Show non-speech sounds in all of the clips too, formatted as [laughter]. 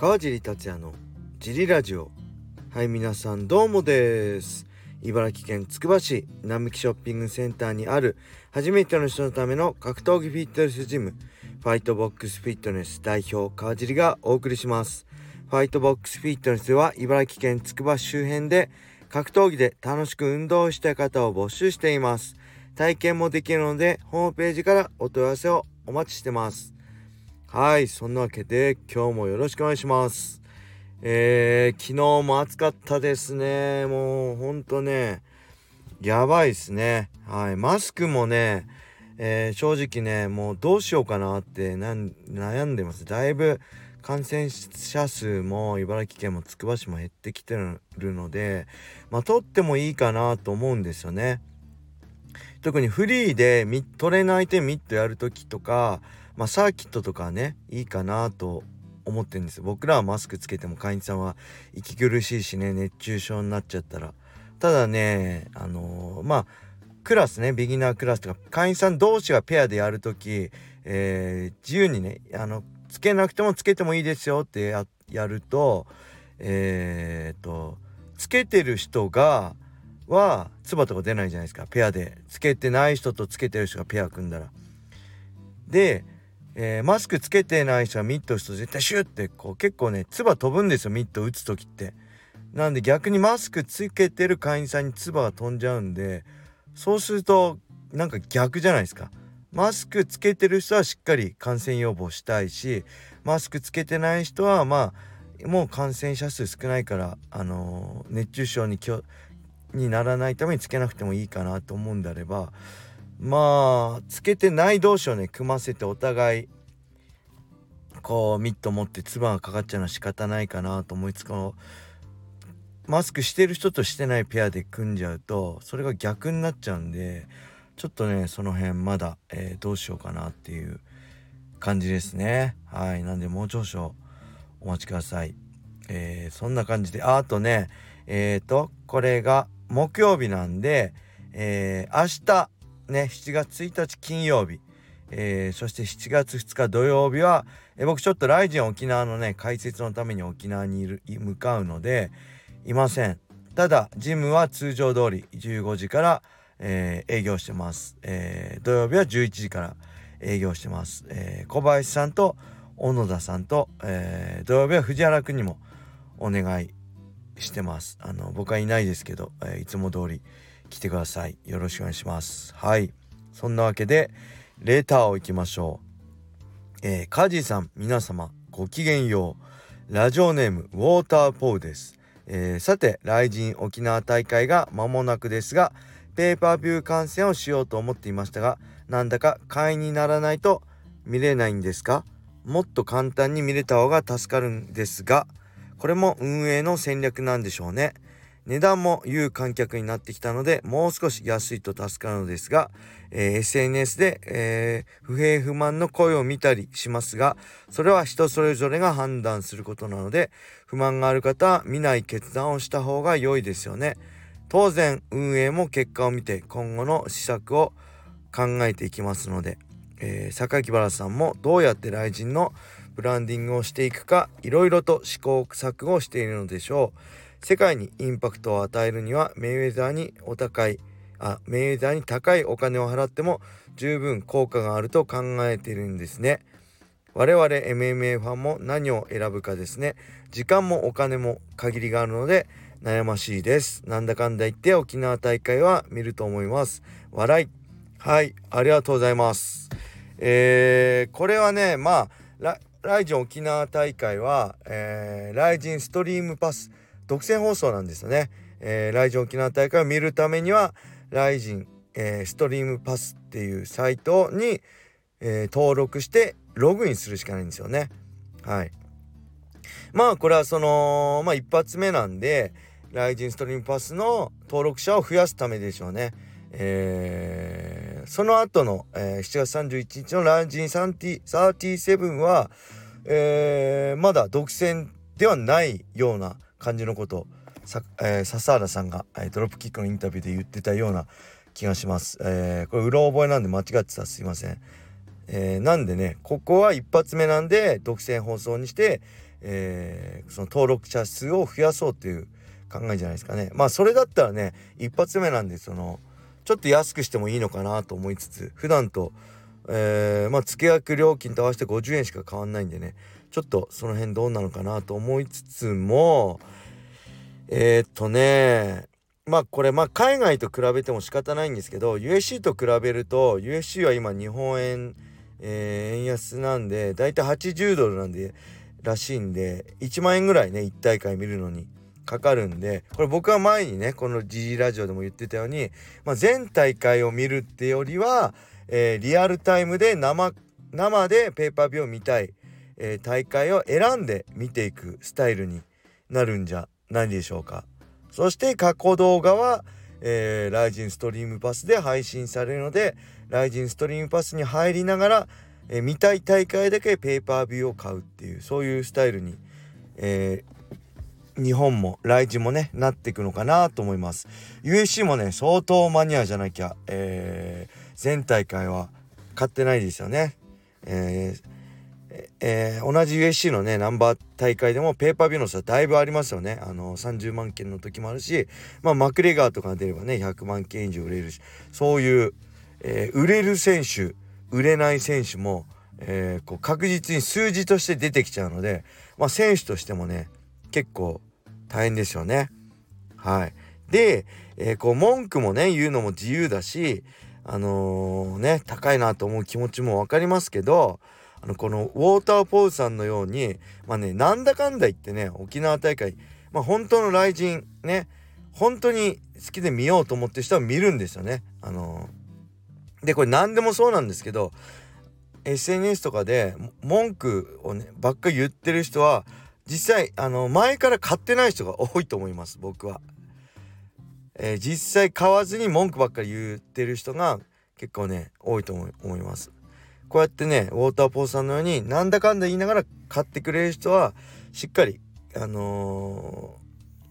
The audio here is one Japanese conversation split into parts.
川尻達也のジリラジオ。はい皆さんどうもです。茨城県つくば市並木ショッピングセンターにある初めての人のための格闘技フィットネスジムファイトボックスフィットネス代表川尻がお送りします。ファイトボックスフィットネスでは茨城県つくば市周辺で格闘技で楽しく運動したい方を募集しています。体験もできるのでホームページからお問い合わせをお待ちしてます。はいそんなわけで今日もよろしくお願いします。えー、昨日も暑かったですね。もうほんとねやばいっすね。はいマスクもねえー、正直ねもうどうしようかなって悩んでます。だいぶ感染者数も茨城県もつくば市も減ってきてるのでまあ取ってもいいかなと思うんですよね。特にフリーでトレーナー相手ミットやる時とか、まあ、サーキットとかねいいかなと思ってるんです僕らはマスクつけても会員さんは息苦しいしね熱中症になっちゃったら。ただねあのー、まあクラスねビギナークラスとか会員さん同士がペアでやる時、えー、自由にねあのつけなくてもつけてもいいですよってやるとえー、っとつけてる人がは唾とか出ないじゃないですか。ペアで。つけてない人とつけてる人がペア組んだら。で、えー、マスクつけてない人はミット打つと絶対シュッてこう結構ね唾飛ぶんですよミット打つ時って。なんで逆にマスクつけてる会員さんに唾が飛んじゃうんでそうするとなんか逆じゃないですか。マスクつけてる人はしっかり感染予防したいしマスクつけてない人はまあもう感染者数少ないからあのー、熱中症に気にならないためにつけなくてもいいかなと思うんであればまあつけてない同士をね組ませてお互いこうミット持って唾がかかっちゃうのは仕方ないかなと思いつつマスクしてる人としてないペアで組んじゃうとそれが逆になっちゃうんでちょっとねその辺まだ、えー、どうしようかなっていう感じですね。はいなんでもう少々お待ちください。えー、そんな感じでああとねえっ、ー、とこれが木曜日なんで、えー、明日ね7月1日金曜日、えー、そして7月2日土曜日は、えー、僕ちょっとライジン沖縄のね解説のために沖縄にいる向かうのでいません。ただジムは通常通り15時から、えー、営業してます、えー、土曜日は11時から営業してます、えー、小林さんと小野田さんと、え、土曜日は藤原くんにもお願いしてます。あの僕はいないですけど、え、いつも通り来てください。よろしくお願いします。はい。そんなわけでレターをいきましょう。えー、カジさん皆様ごきげんよう。ラジオネームウォーターポーです、えー、さて来人沖縄大会が間もなくですがペーパービュー観戦をしようと思っていましたがなんだか会員にならないと見れないんですか？もっと簡単に見れた方が助かるんですがこれも運営の戦略なんでしょうね。値段も有観客になってきたのでもう少し安いと助かるのですが、えー、SNS で、えー、不平不満の声を見たりしますがそれは人それぞれが判断することなので不満がある方は見ない決断をした方が良いですよね。当然運営も結果を見て今後の施策を考えていきますので、えー、榊原さんもどうやって来人のブランディングをしていくかいろいろと試行錯誤しているのでしょう世界にインパクトを与えるにはメイウェザーにお高いあメイウェザーに高いお金を払っても十分効果があると考えているんですね。我々 MMA ファンも何を選ぶかですね。時間もお金も限りがあるので悩ましいです。なんだかんだ言って沖縄大会は見ると思います。笑い。はいありがとうございます。えー、これはねまあライジン沖縄大会は、えー、ライジンストリームパス。独占放送なんですよね。えー、ライジン沖縄大会を見るためにはライジン、えー、ストリームパスっていうサイトに、えー、登録してログインするしかないんですよね。はい。まあこれはそのまあ一発目なんでライジンストリームパスの登録者を増やすためでしょうね。えー、その後の、えー、7月31日のランジン37は、えー、まだ独占ではないような感じのことさ、えー、笹原さんが、えー、ドロップキックのインタビューで言ってたような気がします。えー、これうろ覚えなんで間違ってたすいません。えー、なんでねここは一発目なんで独占放送にして、えー、その登録者数を増やそうっていう考えじゃないですかねまあそれだったらね一発目なんでそのちょっと安くしてもいいのかなと思いつつ普段とえー、まあ月額料金と合わせて50円しか変わんないんでねちょっとその辺どうなのかなと思いつつもえー、っとねまあこれまあ海外と比べても仕方ないんですけど USC と比べると USC は今日本円、えー、円安なんでだいたい80ドルなんでらしいんで1万円ぐらいね1大会見るのにかかるんでこれ僕は前にねこの G ラジオでも言ってたように、まあ、全大会を見るってよりは、えー、リアルタイムで生生でペーパービューを見たい、えー、大会を選んで見ていくスタイルになるんじゃないでしょうか。そして過去動画は、えー、ライジンストリームパスで配信されるのでライジンストリームパスに入りながら、えー、見たい大会だけペーパービューを買うっていうそういうスタイルに、えー、日本もライジンもねなっていくのかなと思います USC もね相当マニアじゃなきゃ、えー、全大会は買ってないですよね、えーえー、同じ USC のねナンバー大会でもペーパービューの差だいぶありますよねあの30万件の時もあるしまあマクレガーとかが出ればね100万件以上売れるしそういう、えー、売れる選手売れない選手も、えー、こう確実に数字として出てきちゃうので、まあ、選手としてもね結構大変ですよね。はい、で、え、こう文句もね言うのも自由だしあの、ね高いなと思う気持ちも分かりますけどあのこのウォーターポーズさんのようにまあねなんだかんだ言ってね沖縄大会まあ本当の雷神ね本当に好きで見ようと思ってる人は見るんですよね。あのー、でこれ何でもそうなんですけど SNS とかで文句をねばっかり言ってる人は実際あの前から買ってない人が [laughs] 多いと思います僕は。えー、実際買わずに文句ばっかり言ってる人が結構ね多いと思います。こうやってねウォーターポーさんのようになんだかんだ言いながら買ってくれる人はしっかりあの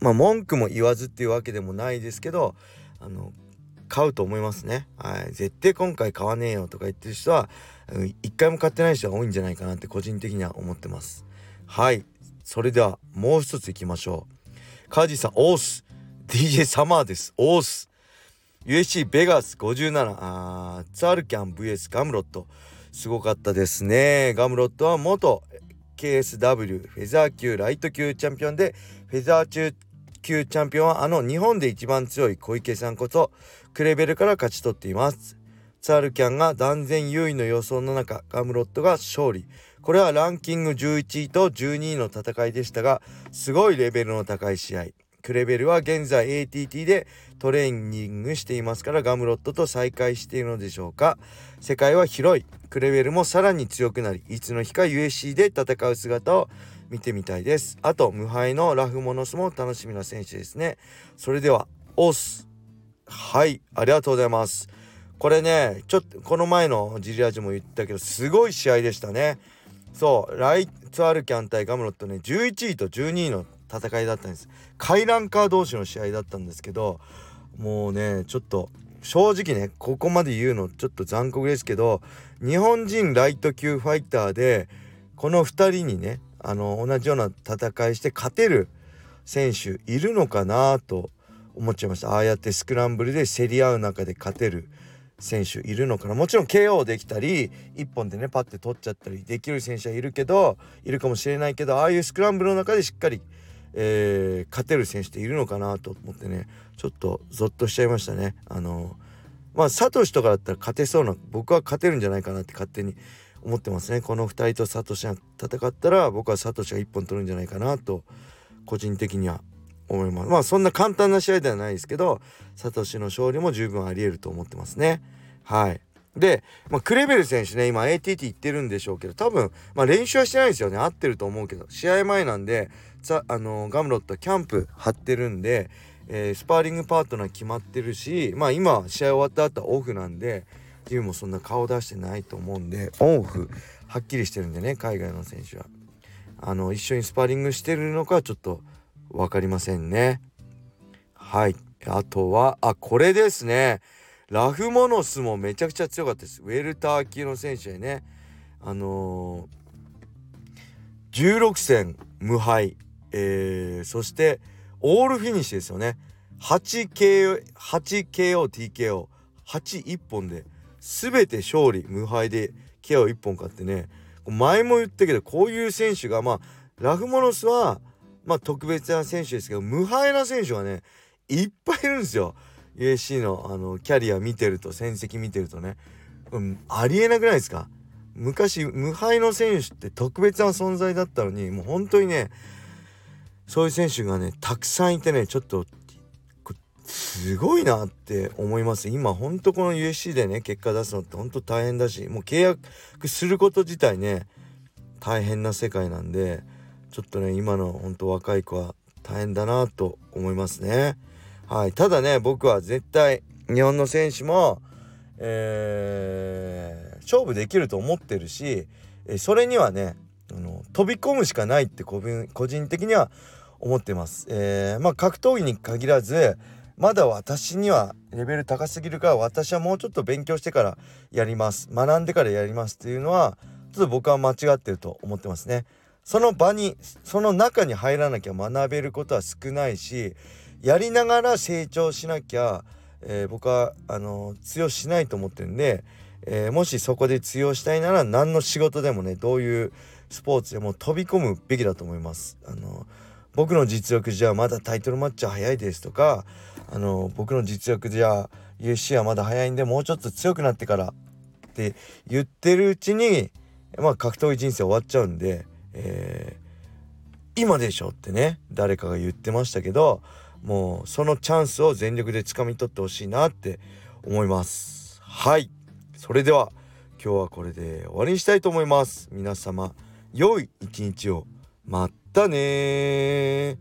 ー、まあ文句も言わずっていうわけでもないですけどあの買うと思いますね。はい。絶対今回買わねえよとか言ってる人は、一回も買ってない人が多いんじゃないかなって個人的には思ってます。はい。それではもう一ついきましょう。カージさん、オース。DJ サマーです。オース。USC ベガス57。あーツアルキャン VS ガムロット。すごかったですね。ガムロットは元 KSW フェザー級ライト級チャンピオンでフェザー級級チャンピオンはあの日本で一番強い小池さんこそクレベルから勝ち取っています。ツァルキャンが断然優位の予想の中ガムロットが勝利。これはランキング11位と12位の戦いでしたがすごいレベルの高い試合。クレベルは現在 ATT でトレーニングしていますからガムロットと再会しているのでしょうか。世界は広い。クレベルもさらに強くなりいつの日か USC で戦う姿を見てみたいです。あと無敗のラフモノスも楽しみな選手ですね。それではオス。はいありがとうございます。これねちょっとこの前のジリアジも言ったけどすごい試合でしたね。そうライツアルキャン対ガムロットね11位と12位の戦いだったんです。回覧カー同士の試合だったんですけどもうねちょっと正直ねここまで言うのちょっと残酷ですけど日本人ライト級ファイターでこの2人にねあの同じような戦いして勝てる選手いるのかなと思っちゃいました。ああやってスクランブルで競り合う中で勝てる選手いるのかな。もちろん KO できたり1本でねパッて取っちゃったりできる選手はいるけどいるかもしれないけどああいうスクランブルの中でしっかりえー、勝てる選手っているのかなと思ってねちょっとゾッとしちゃいましたね。あのまあサトシとかだったら勝てそうな僕は勝てるんじゃないかなって勝手に思ってますね。この2人とサトシが戦ったら僕はサトシが1本取るんじゃないかなと個人的には思います。まあそんな簡単な試合ではないですけどサトシの勝利も十分ありえると思ってますね。はい。で、まあ、クレベル選手ね今 ATT 行ってるんでしょうけど多分、まあ、練習はしてないですよね。合ってると思うけど。試合前なんであのガムロットキャンプ張ってるんで、えー、スパーリングパートナー決まってるしまあ今試合終わった後はオフなんでジムもそんな顔出してないと思うんでオンオフはっきりしてるんでね海外の選手は。あの一緒にスパーリングしてるのかちょっと分かりませんね。はい。あとはあこれですね。ラフモノスもめちゃくちゃ強かったです。ウェルター級の選手でね。あのー16戦無敗、えー、そしてオールフィニッシュですよね。8KO、8KO、TKO81 本で全て勝利無敗で KO1 本勝ってね。前も言ったけどこういう選手がまあラフモノスはまあ特別な選手ですけど無敗な選手がねいっぱいいるんですよ。USC のあのキャリア見てると戦績見てるとね、うん、ありえなくないですか？昔無敗の選手って特別な存在だったのにもう本当にねそういう選手がねたくさんいてねちょっとすごいなって思います。今ほんとこの USC でね結果出すのってほんと大変だしもう契約すること自体ね大変な世界なんでちょっとね今のほんと若い子は大変だなと思いますね。はいただね僕は絶対日本の選手もえー、勝負できると思ってるしそれにはねあの飛び込むしかないって個人的には思ってます。えー、まあ格闘技に限らずまだ私にはレベル高すぎるから私はもうちょっと勉強してからやります学んでからやりますっていうのはちょっと僕は間違ってると思ってますね。その場にその中に入らなきゃ学べることは少ないしやりながら成長しなきゃ、えー、僕はあの通用しないと思ってるんで、えー、もしそこで通用したいなら何の仕事でもねどういうスポーツでも飛び込むべきだと思います。あの僕の実力じゃまだタイトルマッチは早いですとかあの僕の実力じゃ UFC はまだ早いんでもうちょっと強くなってからって言ってるうちにまあ格闘技人生終わっちゃうんで、えー、今でしょってね誰かが言ってましたけどもうそのチャンスを全力で掴み取ってほしいなって思います。はい。それでは今日はこれで終わりにしたいと思います。皆様良い一日を。またね